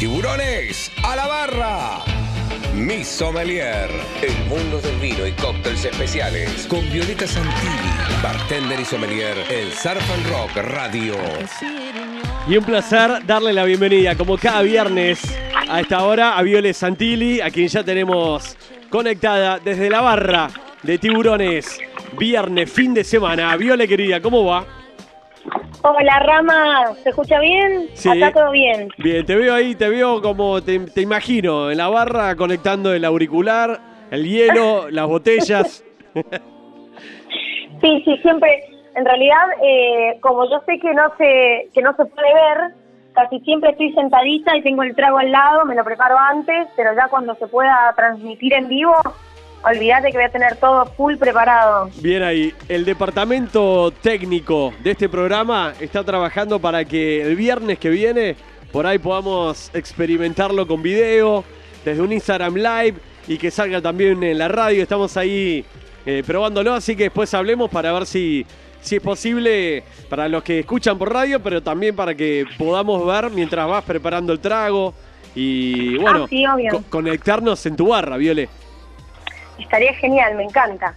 Tiburones a la barra. Mi Sommelier. El mundo del vino y cócteles especiales. Con Violeta Santilli, bartender y sommelier en Surf and Rock Radio. Y un placer darle la bienvenida, como cada viernes, a esta hora, a Viole Santilli, a quien ya tenemos conectada desde la barra de Tiburones. Viernes, fin de semana. Viole, querida, ¿cómo va? Hola Rama, ¿se escucha bien? Sí. Acá todo bien. Bien, te veo ahí, te veo como te, te imagino, en la barra conectando el auricular, el hielo, las botellas. Sí, sí, siempre. En realidad, eh, como yo sé que no se que no se puede ver, casi siempre estoy sentadita y tengo el trago al lado, me lo preparo antes, pero ya cuando se pueda transmitir en vivo, olvídate que voy a tener todo full preparado. Bien ahí, el departamento técnico de este programa está trabajando para que el viernes que viene por ahí podamos experimentarlo con video, desde un Instagram Live y que salga también en la radio. Estamos ahí eh, probándolo, así que después hablemos para ver si, si es posible para los que escuchan por radio, pero también para que podamos ver mientras vas preparando el trago y bueno, Ah, sí, obvio. co- conectarnos en tu barra, Viole. Estaría genial, me encanta.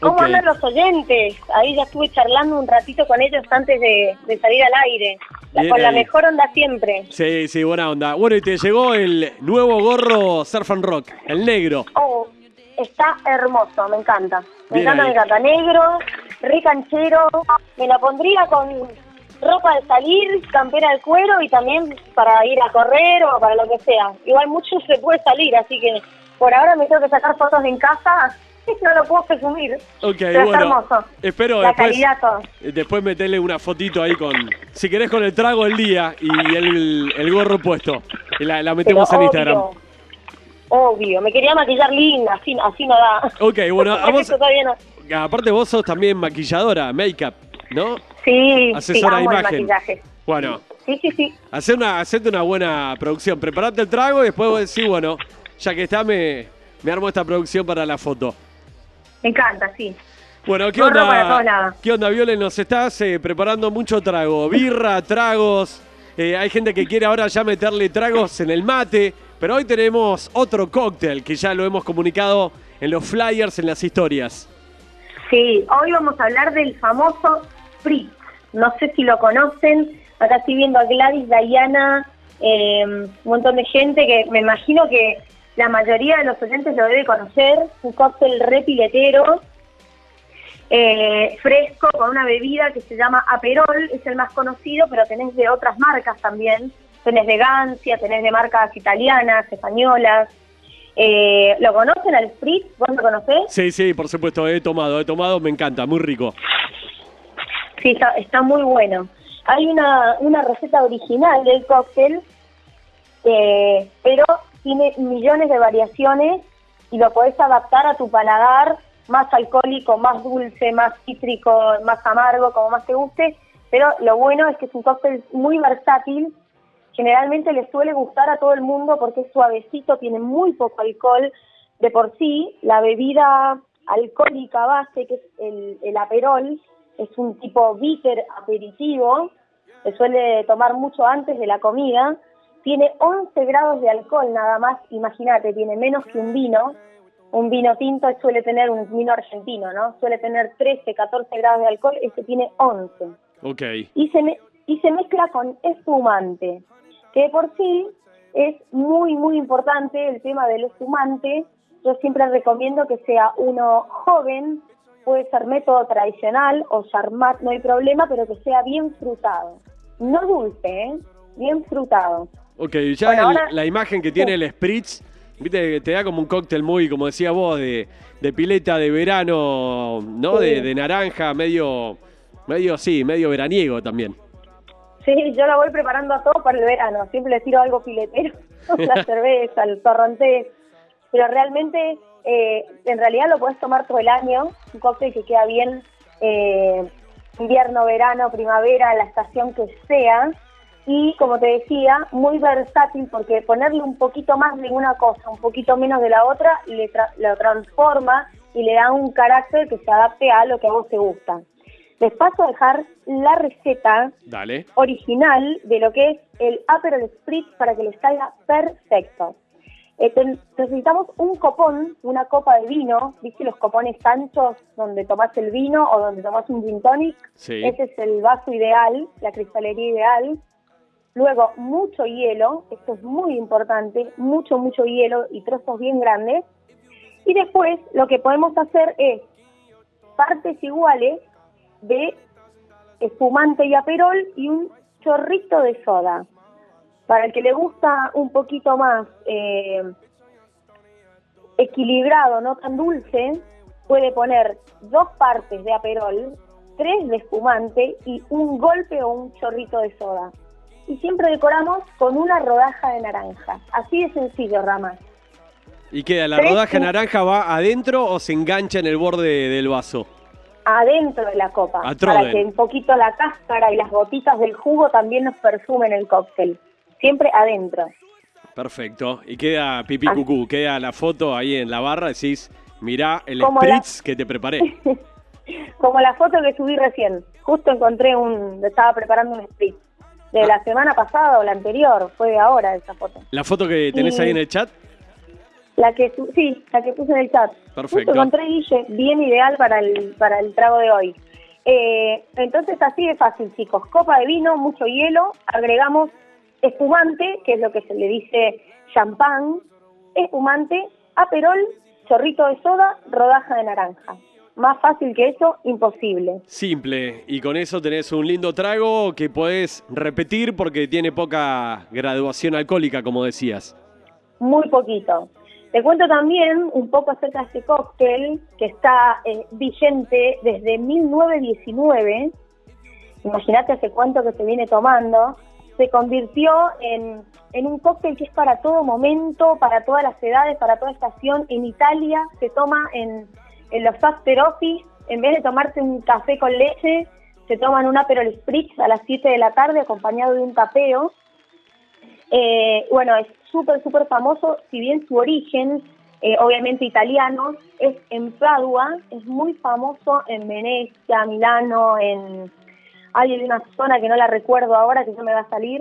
¿Cómo Ok. andan los oyentes? Ahí ya estuve charlando un ratito con ellos antes de, de salir al aire. Bien con la mejor onda siempre. Sí, sí, buena onda. Bueno, y te llegó el nuevo gorro Surf and Rock, el negro. Oh, está hermoso, me encanta. Me Bien encanta, ahí. me encanta. Negro, re canchero. Me la pondría con ropa de salir, campera de cuero y también para ir a correr o para lo que sea. Igual mucho se puede salir, así que por ahora me tengo que sacar fotos en casa. No lo puedo presumir. Ok, Pero bueno. hermoso. Espero La después, calidad, todo. después meterle una fotito ahí con, si querés, con el trago del día y el, el gorro puesto. Y la, la metemos Pero en Instagram. obvio, me quería maquillar linda, así, así no da. Ok, bueno, vamos. no- Aparte, vos sos también maquilladora, make-up, ¿no? Sí, sí, Asesora de amo el imagen. maquillaje. Bueno, Sí, sí, sí. Hacé una, hacete una buena producción. Preparate el trago y después vos decís, bueno, ya que está, me, me armo esta producción para la foto. Me encanta, sí. Bueno, ¿qué Gorro onda? ¿Qué onda, Viole? Nos estás eh, preparando mucho trago. Birra, tragos. eh, hay gente que quiere ahora ya meterle tragos en el mate. Pero hoy tenemos otro cóctel que ya lo hemos comunicado en los flyers, en las historias. Sí, hoy vamos a hablar del famoso Fritz. No sé si lo conocen. Acá estoy viendo a Gladys, Diana, eh, un montón de gente que me imagino que la mayoría de los oyentes lo debe conocer. Un cóctel re piletero, eh, fresco, con una bebida que se llama Aperol. Es el más conocido, pero tenés de otras marcas también. Tenés de Gancia, tenés de marcas italianas, españolas. Eh, ¿Lo conocen al Spritz? ¿Vos lo conocés? Sí, sí, por supuesto, he tomado, he tomado, me encanta, muy rico. Sí, está, está muy bueno. Hay una, una receta original del cóctel, eh, pero tiene millones de variaciones y lo podés adaptar a tu paladar, más alcohólico, más dulce, más cítrico, más amargo, como más te guste. Pero lo bueno es que es un cóctel muy versátil. Generalmente le suele gustar a todo el mundo porque es suavecito, tiene muy poco alcohol. De por sí, la bebida alcohólica base, que es el, el aperol, es un tipo bitter aperitivo, se suele tomar mucho antes de la comida, tiene 11 grados de alcohol nada más, imagínate, tiene menos que un vino, un vino tinto suele tener un vino argentino, ¿no? Suele tener 13, 14 grados de alcohol, este tiene 11. Ok. Y se, me- y se mezcla con espumante, que de por sí es muy, muy importante el tema del espumante. Yo siempre recomiendo que sea uno joven, puede ser método tradicional o charmat, no hay problema, pero que sea bien frutado. No dulce, ¿eh? Bien frutado. Ok, ya Bueno, el- ahora- la imagen que tiene el Spritz, viste, te da como un cóctel muy, como decías vos, de, de pileta de verano, ¿no? Sí. De, de naranja, medio, medio, sí, medio veraniego también. Sí, yo la voy preparando a todo para el verano. Siempre le tiro algo filetero, la cerveza, el torrontés. Pero realmente, eh, en realidad lo puedes tomar todo el año. Un cóctel que queda bien eh, invierno, verano, primavera, la estación que sea. Y como te decía, muy versátil porque ponerle un poquito más de una cosa, un poquito menos de la otra, le tra- lo transforma y le da un carácter que se adapte a lo que a vos te gusta. Les paso a dejar la receta Dale. original de lo que es el Aperol Spritz para que les salga perfecto. Eh, necesitamos un copón, una copa de vino, ¿viste los copones anchos donde tomás el vino o donde tomás un gin tonic? Sí. Ese es el vaso ideal, la cristalería ideal. Luego, mucho hielo, esto es muy importante, mucho, mucho hielo y trozos bien grandes. Y después lo que podemos hacer es partes iguales de espumante y aperol y un chorrito de soda. Para el que le gusta un poquito más eh, equilibrado, no tan dulce, puede poner dos partes de aperol, tres de espumante y un golpe o un chorrito de soda. Y siempre decoramos con una rodaja de naranja. Así de sencillo, Ramas. ¿Y queda la Tres, rodaja naranja va adentro o se engancha en el borde del vaso? Adentro de la copa. Para que un poquito la cáscara y las gotitas del jugo también nos perfumen el cóctel. Siempre adentro. Perfecto. Y queda pipí cucú, queda la foto ahí en la barra, decís, mirá el Como la- spritz que te preparé. Como la foto que subí recién. Justo encontré un. Estaba preparando un split. De la semana pasada o la anterior. Fue de ahora esa foto. La foto que tenés ahí en el chat, La que sí, la que puse en el chat. Perfecto. Justo encontré Guille, bien ideal para el, para el trago de hoy. Eh, entonces así de fácil, chicos. Copa de vino, mucho hielo, agregamos espumante, que es lo que se le dice champán, espumante, aperol, chorrito de soda, rodaja de naranja. Más fácil que eso, imposible. simple. Y con eso tenés un lindo trago que podés repetir porque tiene poca graduación alcohólica, como decías. muy poquito. Te cuento también un poco acerca de este cóctel que está eh, vigente desde 1919. Imagínate hace cuánto que se viene tomando. Se convirtió en, en un cóctel que es para todo momento, para todas las edades, para toda estación. En Italia se toma en, en los after office. En vez de tomarte un café con leche, se toman un Aperol Spritz a las 7 de la tarde acompañado de un tapeo. Eh, bueno, es súper, súper famoso, si bien su origen, eh, obviamente italiano, es en Padua, es muy famoso en Venecia, Milano, en... Hay una zona que no la recuerdo ahora, que no me va a salir,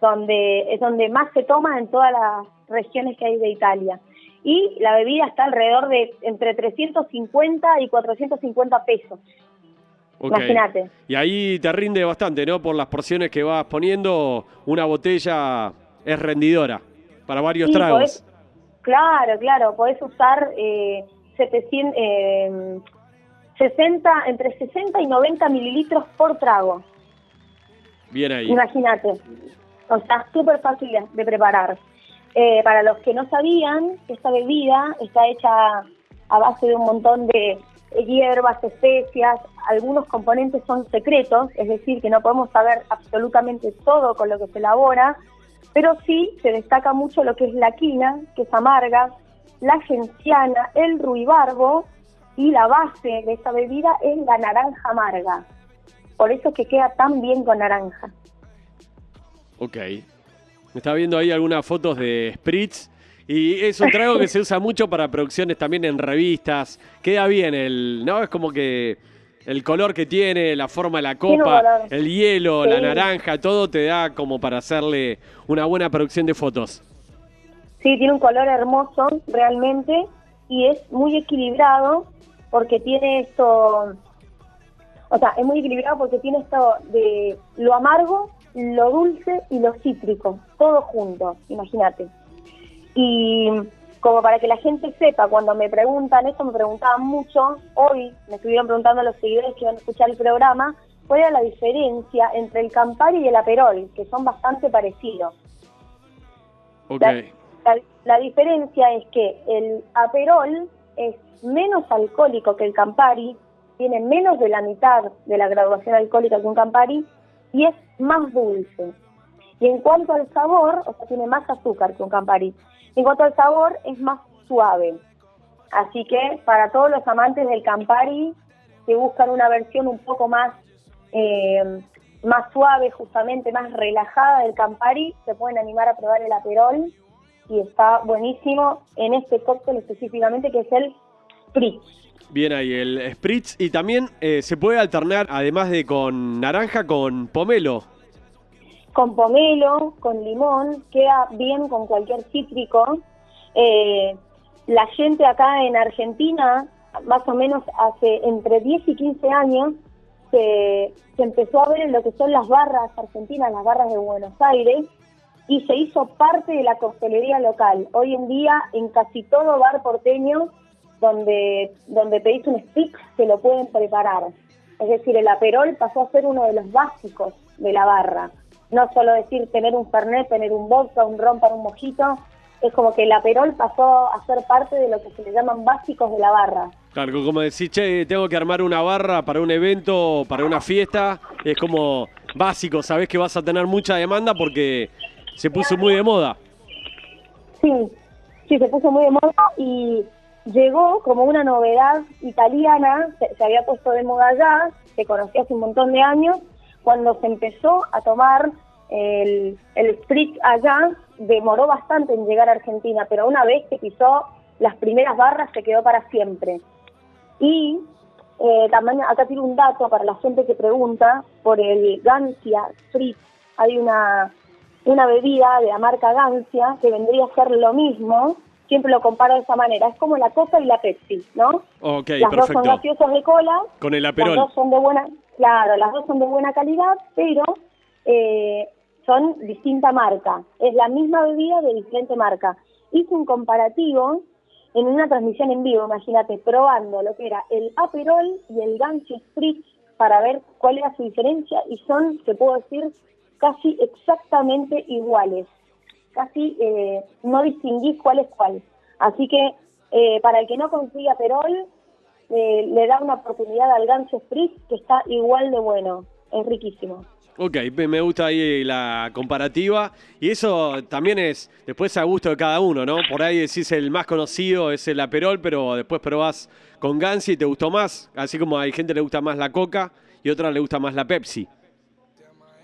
donde es donde más se toma en todas las regiones que hay de Italia. Y la bebida está alrededor de entre 350 y 450 pesos. Imagínate. Y ahí te rinde bastante, ¿no? Por las porciones que vas poniendo, una botella es rendidora para varios Sí, tragos. podés- claro, claro, podés usar eh, 700, eh, 60, entre 60 y 90 mililitros por trago. Bien ahí. Imagínate. O sea, súper fácil de preparar. Eh, para los que no sabían, esta bebida está hecha a base de un montón de hierbas, especias, algunos componentes son secretos, es decir, que no podemos saber absolutamente todo con lo que se elabora, pero sí se destaca mucho lo que es la quina, que es amarga, la genciana, el ruibarbo y la base de esta bebida es la naranja amarga. Por eso es que queda tan bien con naranja. Ok. Me está viendo ahí algunas fotos de Spritz. Y es un trago que se usa mucho para producciones también en revistas. Queda bien el. ¿No? Es como que el color que tiene, la forma de la copa, el hielo, la naranja, todo te da como para hacerle una buena producción de fotos. Sí, tiene un color hermoso realmente y es muy equilibrado porque tiene esto, o sea, es muy equilibrado porque tiene esto de lo amargo, lo dulce y lo cítrico, todo junto, imagínate. Y como para que la gente sepa, cuando me preguntan, esto me preguntaban mucho, hoy me estuvieron preguntando los seguidores que iban a escuchar el programa, cuál era la diferencia entre el Campari y el Aperol, que son bastante parecidos. Ok. La, la- la diferencia es que el Aperol es menos alcohólico que el Campari, tiene menos de la mitad de la graduación alcohólica que un Campari y es más dulce. Y en cuanto al sabor, o sea, tiene más azúcar que un Campari. En cuanto al sabor, es más suave. Así que para todos los amantes del Campari que buscan una versión un poco más eh, más suave, justamente más relajada del Campari, se pueden animar a probar el Aperol y está buenísimo en este cóctel específicamente que es el Bien ahí, el spritz. Y también eh, se puede alternar, además de con naranja, con pomelo. Con pomelo, con limón, queda bien con cualquier cítrico. Eh, la gente acá en Argentina, más o menos hace entre 10 y 15 años, se, se empezó a ver en lo que son las barras argentinas, las barras de Buenos Aires, y se hizo parte de la coctelería local. Hoy en día, en casi todo bar porteño, donde, donde pedís un stick, se lo pueden preparar. Es decir, el aperol pasó a ser uno de los básicos de la barra. No solo decir tener un fernet, tener un vodka, un ron para un mojito, es como que el aperol pasó a ser parte de lo que se le llaman básicos de la barra. Claro, como decís, che, tengo que armar una barra para un evento, para una fiesta, es como básico, sabés que vas a tener mucha demanda porque se puso muy de moda. Sí, sí, se puso muy de moda y llegó como una novedad italiana, se, había puesto de moda allá, se conocía hace un montón de años, cuando se empezó a tomar el, el spritz allá, demoró bastante en llegar a Argentina, pero una vez que pisó las primeras barras se quedó para siempre. Y eh, también acá tiene un dato para la gente que pregunta por el Gancia Spritz. Hay una, una bebida de la marca Gancia que vendría a ser lo mismo, siempre lo comparo de esa manera. Es como la Coca y la Pepsi, ¿no? Ok, las perfecto. dos son gaseosas de cola. Con el aperol. Las dos son de buena, claro, las dos son de buena calidad, pero eh, son distinta marca. Es la misma bebida de diferente marca. Hice un comparativo en una transmisión en vivo, imagínate, probando lo que era el Aperol y el Gancho Spritz para ver cuál era su diferencia y son, te puedo decir, casi exactamente iguales. Casi eh, no distinguís cuál es cuál. Así que eh, para el que no consiga Aperol, eh, le da una oportunidad al Gancho Spritz que está igual de bueno. Es riquísimo. Ok, me gusta ahí la comparativa. Y eso también es después a gusto de cada uno, ¿no? Por ahí decís el más conocido es el Aperol, pero después probás con Gansi y te gustó más. Así como hay gente que le gusta más la Coca y otra le gusta más la Pepsi.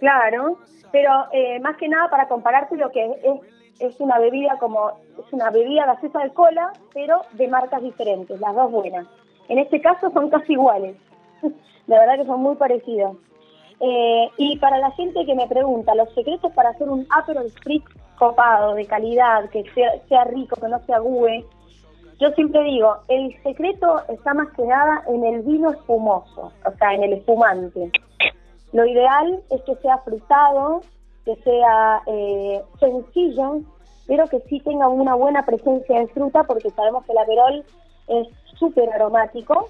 Claro, pero eh, más que nada para compararte lo que es, es una bebida como, es una bebida gaseosa de cola, pero de marcas diferentes, las dos buenas. En este caso son casi iguales. La verdad que son muy parecidas. Eh, y para la gente que me pregunta, los secretos para hacer un Aperol Spritz copado, de calidad, que sea, sea rico, que no se agüe, yo siempre digo, el secreto está más que nada en el vino espumoso, o sea, en el espumante. Lo ideal es que sea frutado, que sea eh, sencillo, pero que sí tenga una buena presencia de fruta, porque sabemos que el aperol es súper aromático,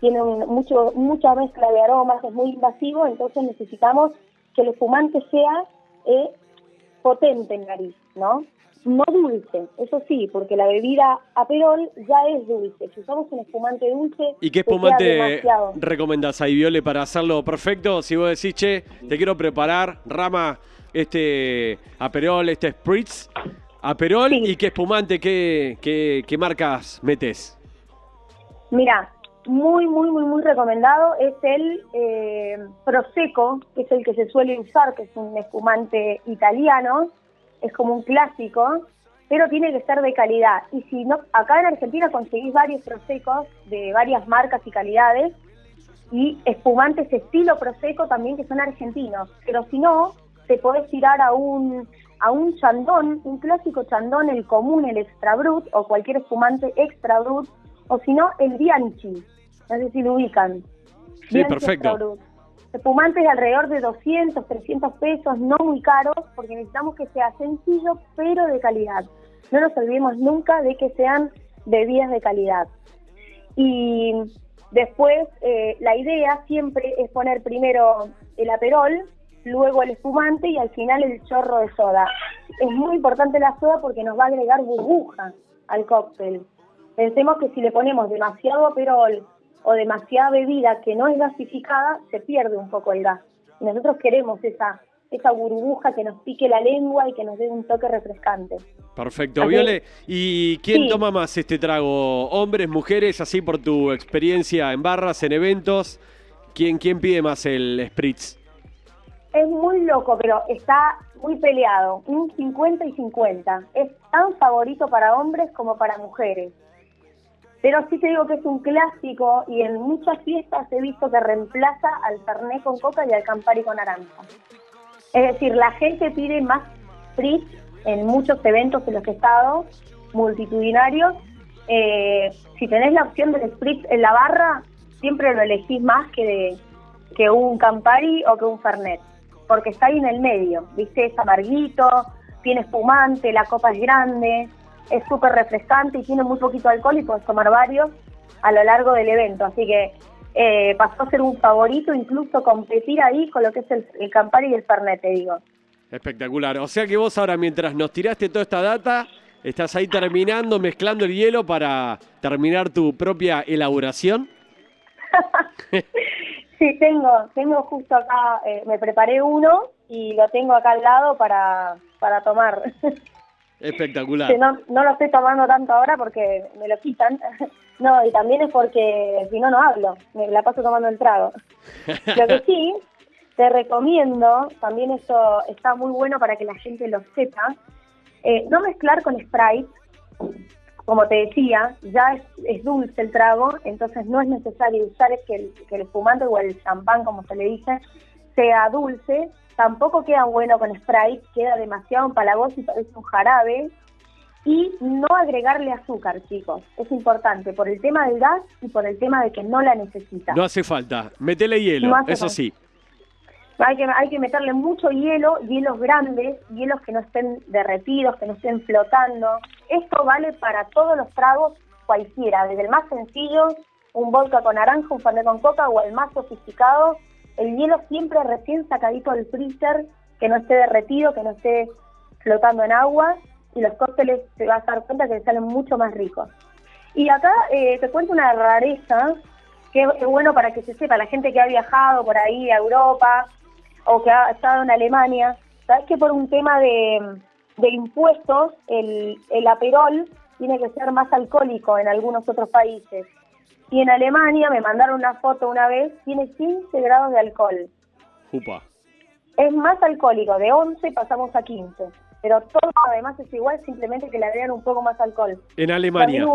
tiene mucho, mucha mezcla de aromas, es muy invasivo, entonces necesitamos que el espumante sea eh, potente en nariz, ¿no? No dulce, eso sí, porque la bebida aperol ya es dulce. Si usamos un espumante dulce, ¿Y qué espumante recomendás ahí, Viole, para hacerlo perfecto? Si vos decís, che, te quiero preparar, Rama, este Aperol, este Spritz, Aperol, Sí. ¿y qué espumante, qué, qué, qué marcas metes? Mira, muy, muy, muy, muy recomendado es el eh, Prosecco, que es el que se suele usar, que es un espumante italiano, es como un clásico, pero tiene que ser de calidad. Y si no, acá en Argentina conseguís varios Prosecos de varias marcas y calidades, y espumantes estilo Prosecco también que son argentinos. Pero si no, te podés tirar a un a un chandón, un clásico chandón, el común, el extra brut, o cualquier espumante extra brut, o si no, el Bianchi. No sé si lo ubican. Sí, Bianchi perfecto. Espumantes de alrededor de 200, 300 pesos, no muy caros, porque necesitamos que sea sencillo, pero de calidad. No nos olvidemos nunca de que sean bebidas de calidad. Y después, eh, la idea siempre es poner primero el aperol, luego el espumante y al final el chorro de soda. Es muy importante la soda porque nos va a agregar burbuja al cóctel. Pensemos que si le ponemos demasiado aperol o demasiada bebida que no es gasificada, se pierde un poco el gas. Y nosotros queremos esa, esa burbuja que nos pique la lengua y que nos dé un toque refrescante. Perfecto, Así- Viole. ¿Y quién Sí. toma más este trago? ¿Hombres, mujeres? Así por tu experiencia en barras, en eventos. ¿Quién, quién pide más el Spritz? Es muy loco, pero está muy peleado, un 50 y 50. Es tan favorito para hombres como para mujeres. Pero sí te digo que es un clásico y en muchas fiestas he visto que reemplaza al Fernet con coca y al Campari con naranja. Es decir, la gente pide más spritz en muchos eventos en los que he estado, multitudinarios. Eh, si tenés la opción del spritz en la barra, siempre lo elegís más que, que un Campari o que un Fernet, porque está ahí en el medio, ¿viste? Es amarguito, tiene espumante, la copa es grande, es súper refrescante y tiene muy poquito alcohol y puedes tomar varios a lo largo del evento. Así que eh, pasó a ser un favorito, incluso competir ahí con lo que es el, el Campari y el Fernet, te digo. Espectacular. O sea que vos ahora, mientras nos tiraste toda esta data, estás ahí terminando, mezclando el hielo para terminar tu propia elaboración. sí, tengo, tengo justo acá, eh, me preparé uno y lo tengo acá al lado para, para tomar. Espectacular. no, no lo estoy tomando tanto ahora porque me lo quitan. No, y también es porque si no, no hablo. Me la paso tomando el trago. Lo que sí, te recomiendo, también esto está muy bueno para que la gente lo sepa, eh, no mezclar con Sprite. Como te decía, ya es, dulce el trago, entonces no es necesario usar que el, que el espumante o el champán, como se le dice, sea dulce, tampoco queda bueno con Sprite, queda demasiado empalagoso y parece un jarabe. Y no agregarle azúcar, chicos. Es importante por el tema del gas y por el tema de que no la necesita. No hace falta. Métele hielo, eso sí. Hay que, hay que meterle mucho hielo, hielos grandes, hielos que no estén derretidos, que no estén flotando. Esto vale para todos los tragos cualquiera, desde el más sencillo, un vodka con naranja, un fernet con coca, o el más sofisticado, el hielo siempre recién sacadito del freezer, que no esté derretido, que no esté flotando en agua, y los cócteles te vas a dar cuenta que salen mucho más ricos. Y acá eh, te cuento una rareza, que es bueno para que se sepa, la gente que ha viajado por ahí a Europa o que ha estado en Alemania, sabes que por un tema de, de impuestos, el, el aperol tiene que ser más alcohólico en algunos otros países. Y en Alemania, me mandaron una foto una vez, tiene 15 grados de alcohol. Upa. Es más alcohólico, de 11 pasamos a 15. Pero todo además es igual, simplemente que le agregan un poco más alcohol. En Alemania.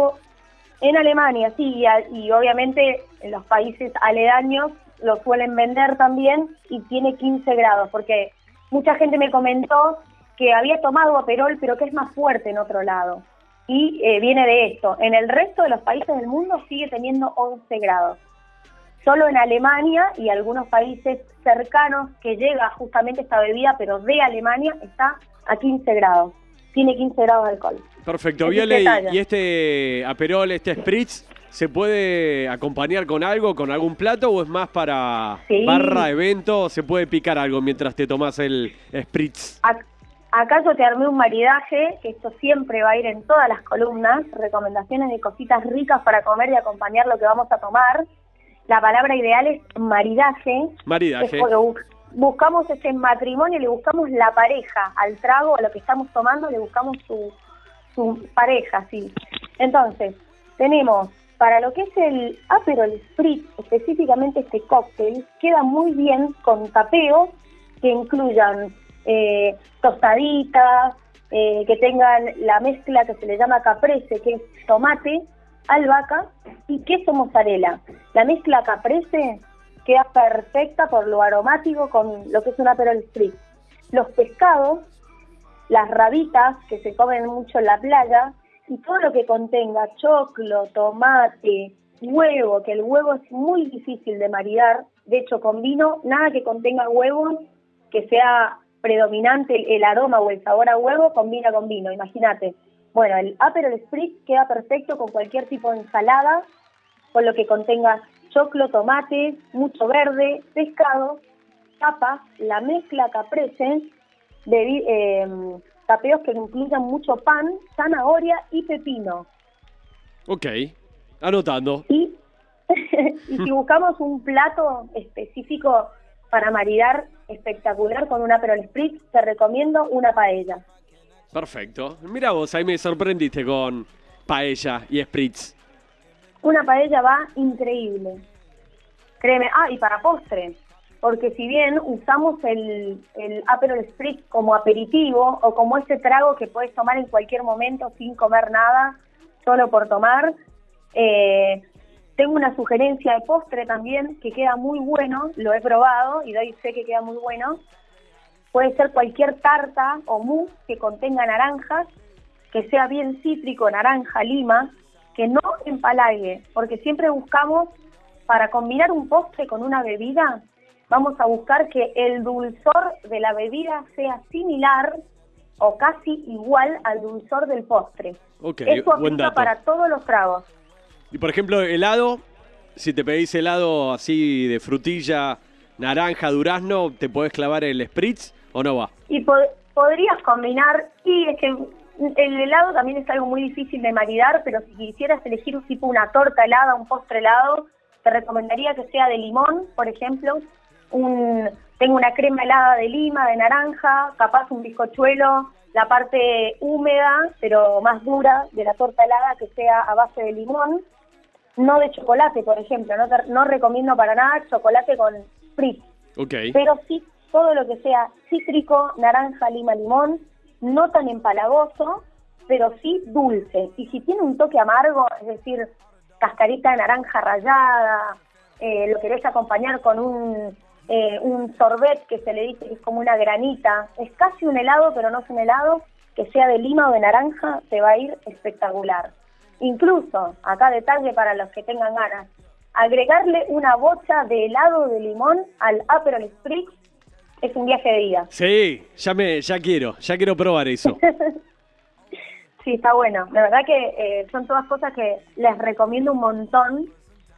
en Alemania, sí, y, obviamente en los países aledaños lo suelen vender también y tiene 15 grados, porque mucha gente me comentó que había tomado aperol, pero que es más fuerte en otro lado y eh, viene de esto. En el resto de los países del mundo sigue teniendo 11 grados. Solo en Alemania y algunos países cercanos que llega justamente esta bebida, pero de Alemania, está a 15 grados. Tiene 15 grados de alcohol. Perfecto, Viole. ¿Y este aperol, este spritz, se puede acompañar con algo, con algún plato o es más para barra, evento? ¿Se puede picar algo mientras te tomas el spritz? Acá yo te armé un maridaje, que esto siempre va a ir en todas las columnas, recomendaciones de cositas ricas para comer y acompañar lo que vamos a tomar. La palabra ideal es maridaje. Maridaje. buscamos ese matrimonio, le buscamos la pareja al trago, a lo que estamos tomando, le buscamos su, su pareja, sí. Entonces, tenemos para lo que es el Aperol Spritz, específicamente este cóctel, queda muy bien con tapeos que incluyan eh, tostaditas, eh, que tengan la mezcla que se le llama caprese, que es tomate, albahaca y queso mozzarella. La mezcla caprese queda perfecta por lo aromático con lo que es un Aperol Spritz. Los pescados, las rabitas que se comen mucho en la playa y todo lo que contenga choclo, tomate, huevo, que el huevo es muy difícil de maridar. De hecho, con vino, nada que contenga huevo que sea predominante el, aroma o el sabor a huevo combina con vino, imagínate. Bueno, el Aperol Spritz queda perfecto con cualquier tipo de ensalada, con lo que contenga choclo, tomate, mucho verde, pescado, papas, la mezcla caprese, de, eh, tapeos que incluyan mucho pan, zanahoria y pepino. Ok, anotando. Y, y si buscamos un plato específico para maridar espectacular con una Aperol Spritz, te recomiendo una paella. Perfecto. Mira vos, ahí me sorprendiste con paella y Spritz. Una paella va increíble. Créeme. Ah, y para postre. Porque si bien usamos el, el Aperol Spritz como aperitivo o como ese trago que puedes tomar en cualquier momento sin comer nada, solo por tomar, Eh, tengo una sugerencia de postre también que queda muy bueno, lo he probado y doy sé que queda muy bueno. Puede ser cualquier tarta o mousse que contenga naranjas, que sea bien cítrico, naranja, lima, que no empalague, porque siempre buscamos, para combinar un postre con una bebida, vamos a buscar que el dulzor de la bebida sea similar o casi igual al dulzor del postre. Okay, Eso aplica para todos los tragos. Y por ejemplo, helado, si te pedís helado así de frutilla, naranja, durazno, ¿te podés clavar el spritz o no va? Y podrías combinar, y es que el helado también es algo muy difícil de maridar, pero si quisieras elegir un tipo una torta helada, un postre helado, te recomendaría que sea de limón, por ejemplo. Un, tengo una crema helada de lima, de naranja, capaz un bizcochuelo, la parte húmeda, pero más dura de la torta helada que sea a base de limón. No de chocolate, por ejemplo. No, no recomiendo para nada chocolate con. Okay. Pero sí todo lo que sea cítrico, naranja, lima, limón, no tan empalagoso, pero sí dulce. Y si tiene un toque amargo, es decir, cascarita de naranja rallada, eh, lo querés acompañar con un, eh, un sorbet que se le dice que es como una granita, es casi un helado, pero no es un helado, que sea de lima o de naranja, te va a ir espectacular. Incluso, acá detalle para los que tengan ganas, agregarle una bocha de helado de limón al Aperol Spritz es un viaje de ida. Sí, ya me, ya quiero, ya quiero probar eso. sí, está bueno. La verdad que eh, son todas cosas que les recomiendo un montón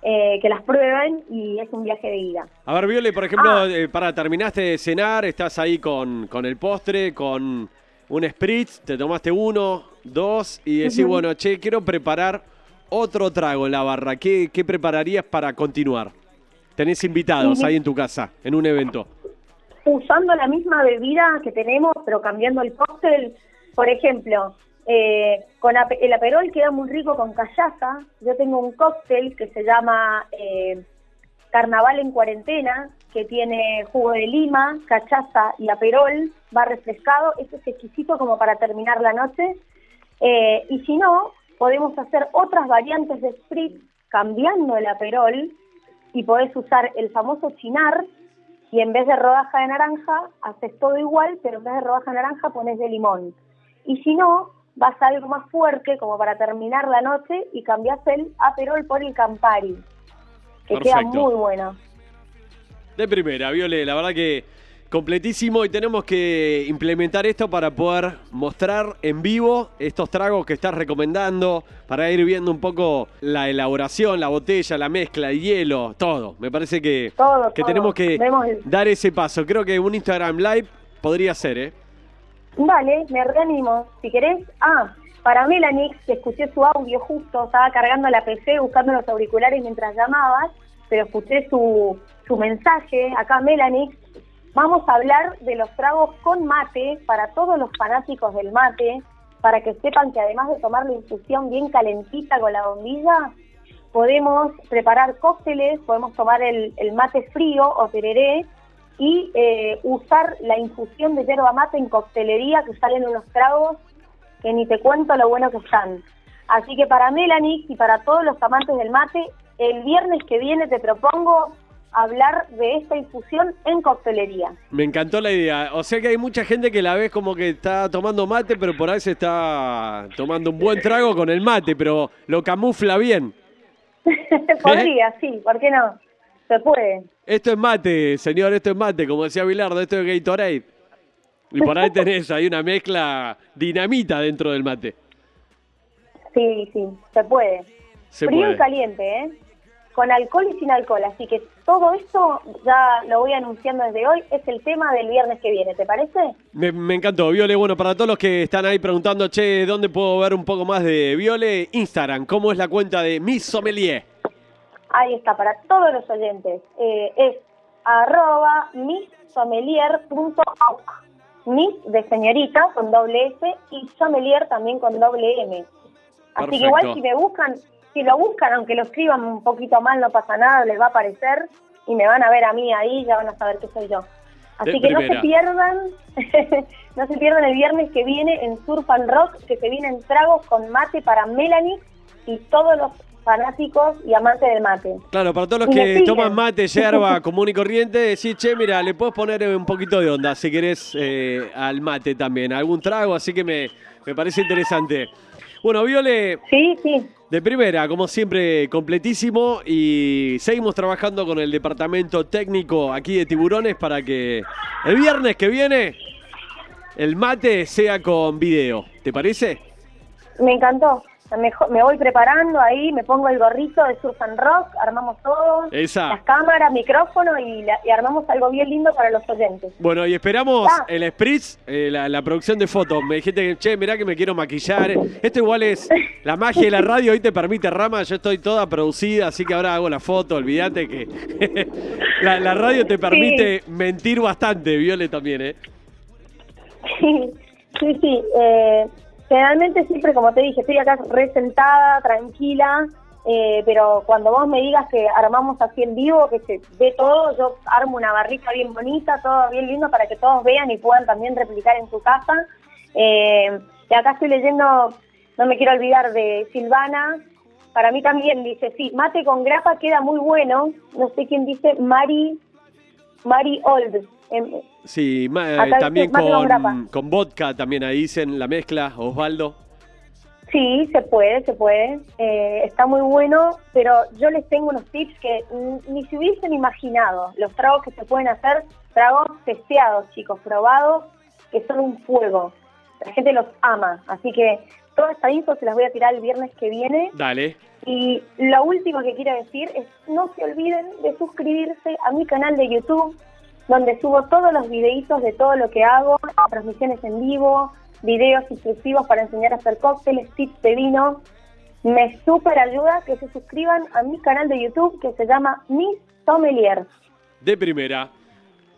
eh, que las prueben y es un viaje de ida. A ver, Viole, por ejemplo, ah. eh, para terminaste de cenar, estás ahí con, con el postre, con un spritz, te tomaste uno, dos y decís, bueno, che, quiero preparar otro trago en la barra. ¿Qué, qué prepararías para continuar? Tenés invitados ahí en tu casa, en un evento usando la misma bebida que tenemos, pero cambiando el cóctel. Por ejemplo, eh, con el aperol queda muy rico con callaza. Yo tengo un cóctel que se llama eh, Carnaval en cuarentena, que tiene jugo de lima, cachaza y aperol, va refrescado. Este es exquisito como para terminar la noche. Eh, y si no, podemos hacer otras variantes de spritz cambiando el aperol y podés usar el famoso chinar, y en vez de rodaja de naranja, haces todo igual, pero en vez de rodaja de naranja pones de limón. Y si no, vas a algo más fuerte, como para terminar la noche, y cambias el Aperol por el Campari, que queda muy bueno. De primera, Viole, la verdad que completísimo y tenemos que implementar esto para poder mostrar en vivo estos tragos que estás recomendando, para ir viendo un poco la elaboración, la botella, la mezcla, el hielo, todo. Me parece que, que tenemos que dar ese paso. Creo que un Instagram Live podría ser, ¿eh? Vale, me reanimo. Si querés, ah, para Melanie, que escuché su audio justo, estaba cargando la PC, buscando los auriculares mientras llamabas, pero escuché su, su mensaje. Acá Melanie Vamos a hablar de los tragos con mate para todos los fanáticos del mate, para que sepan que además de tomar la infusión bien calentita con la bombilla, podemos preparar cócteles, podemos tomar el, mate frío o tereré y eh, usar la infusión de yerba mate en coctelería que salen unos tragos que ni te cuento lo bueno que están. Así que para Melanie y para todos los amantes del mate, el viernes que viene te propongo hablar de esta infusión en coctelería. Me encantó la idea. O sea que hay mucha gente que la ves como que está tomando mate, pero por ahí se está tomando un buen trago con el mate, pero lo camufla bien. Podría, sí, ¿por qué no? Se puede. Esto es mate, señor, esto es mate, como decía Bilardo, esto es Gatorade. Y por ahí tenés ahí una mezcla dinamita dentro del mate. Sí, sí, se puede. Frío y caliente, ¿eh? Con alcohol y sin alcohol. Así que todo esto ya lo voy anunciando desde hoy. Es el tema del viernes que viene, ¿te parece? Me, encantó, Viole. Bueno, para todos los que están ahí preguntando, che, ¿dónde puedo ver un poco más de Viole? Instagram, ¿cómo es la cuenta de Miss Sommelier? Ahí está, para todos los oyentes. Eh, es arroba missommelier.oc. Miss de señorita con doble S y sommelier también con doble M. Así que igual si me buscan si lo buscan, aunque lo escriban un poquito mal, no pasa nada, les va a aparecer y me van a ver a mí ahí, ya van a saber que soy yo. Así que no se pierdan, no se pierdan el viernes que viene en Surf and Rock, que se vienen tragos con mate para Melanie y todos los fanáticos y amantes del mate. Claro, para todos los que toman mate, yerba común y corriente, decís, che, mira, le puedes poner un poquito de onda si querés eh, al mate también, algún trago, así que me, me parece interesante. Bueno, Viole, Sí, sí. De primera, como siempre, completísimo y seguimos trabajando con el departamento técnico aquí de Tiburones para que el viernes que viene el mate sea con video. ¿Te parece? Me encantó. Me, voy preparando ahí, me pongo el gorrito de Surf and Rock, armamos todo, Esa. las cámaras, micrófono y, la- y armamos algo bien lindo para los oyentes. Bueno, y esperamos Ah. el spritz, eh, la, la producción de fotos. Me dijiste que, che, mirá que me quiero maquillar. Esto igual es la magia de la radio, hoy te permite Rama, yo estoy toda producida, así que ahora hago la foto, olvídate que la, la radio te permite mentir bastante, Viole también, ¿eh? Sí, sí, sí. Eh, generalmente siempre, como te dije, estoy acá re sentada, tranquila, eh, pero cuando vos me digas que armamos así en vivo, que se ve todo, yo armo una barrita bien bonita, todo bien lindo para que todos vean y puedan también replicar en su casa. Eh, y acá estoy leyendo, no me quiero olvidar de Silvana, para mí también dice, sí, mate con grapa queda muy bueno, no sé quién dice, Mari, Mari Old. Em, Sí, ma- eh, también con con, vodka, también ahí dicen la mezcla, Osvaldo. Sí, se puede, se puede. Eh, está muy bueno, pero yo les tengo unos tips que ni se hubiesen imaginado. Los tragos que se pueden hacer, tragos testeados, chicos, probados, que son un fuego. La gente los ama. Así que toda esta info se las voy a tirar el viernes que viene. Dale. Y lo último que quiero decir es no se olviden de suscribirse a mi canal de YouTube, donde subo todos los videitos de todo lo que hago, transmisiones en vivo, videos instructivos para enseñar a hacer cócteles, tips de vino. Me súper ayuda que se suscriban a mi canal de YouTube que se llama Miss Sommelier. De primera.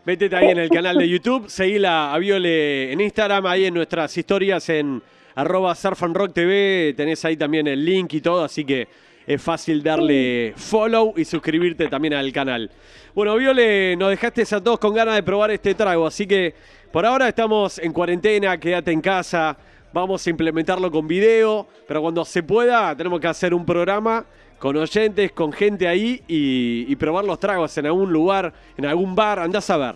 Métete ahí en el canal de YouTube, seguila a Viole en Instagram, ahí en nuestras historias en arroba surfandrock TV, tenés ahí también el link y todo, así que es fácil darle follow y suscribirte también al canal. Bueno, Viole, nos dejaste a todos con ganas de probar este trago, así que por ahora estamos en cuarentena, quédate en casa, vamos a implementarlo con video, pero cuando se pueda tenemos que hacer un programa con oyentes, con gente ahí y, probar los tragos en algún lugar, en algún bar, andás a ver.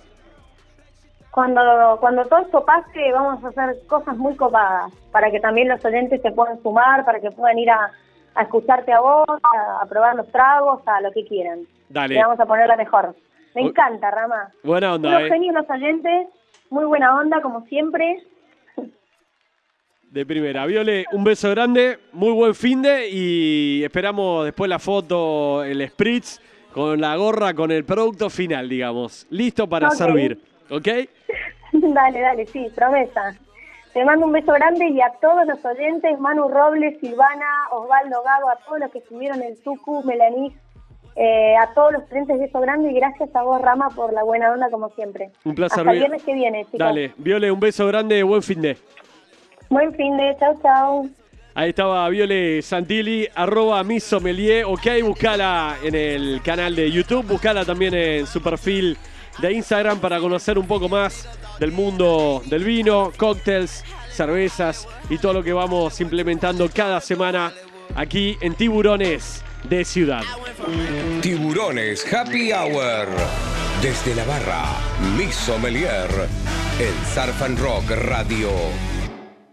Cuando, cuando todo esto vamos a hacer cosas muy copadas para que también los oyentes se puedan sumar, para que puedan ir a, a escucharte a vos, a, a probar los tragos, a lo que quieran. Dale. Le vamos a poner la mejor. Me encanta, Rama. Buena onda, Unos eh. genios los oyentes, muy buena onda, como siempre. De primera. Viole, un beso grande, muy buen fin de y esperamos después la foto, el spritz, con la gorra, con el producto final, digamos. Listo para servir. ¿Ok? dale, dale, sí, promesa. Te mando un beso grande y a todos los oyentes, Manu Robles, Silvana, Osvaldo Gago, a todos los que estuvieron en Tucu, Melanis, eh, a todos los clientes, beso grande y gracias a vos, Rama, por la buena onda como siempre. Un placer, Hasta el Vi- viernes que viene, chicos. Dale, Viole, un beso grande, buen fin de. Buen fin de, chau, chau. Ahí estaba Viole Santilli, arroba mi sommelier, ok, buscala en el canal de YouTube, buscala también en su perfil de Instagram para conocer un poco más del mundo del vino, cócteles, cervezas y todo lo que vamos implementando cada semana aquí en Tiburones de Ciudad. Tiburones Happy Hour. Desde la barra, Mi Sommelier. En Surf and Rock Radio.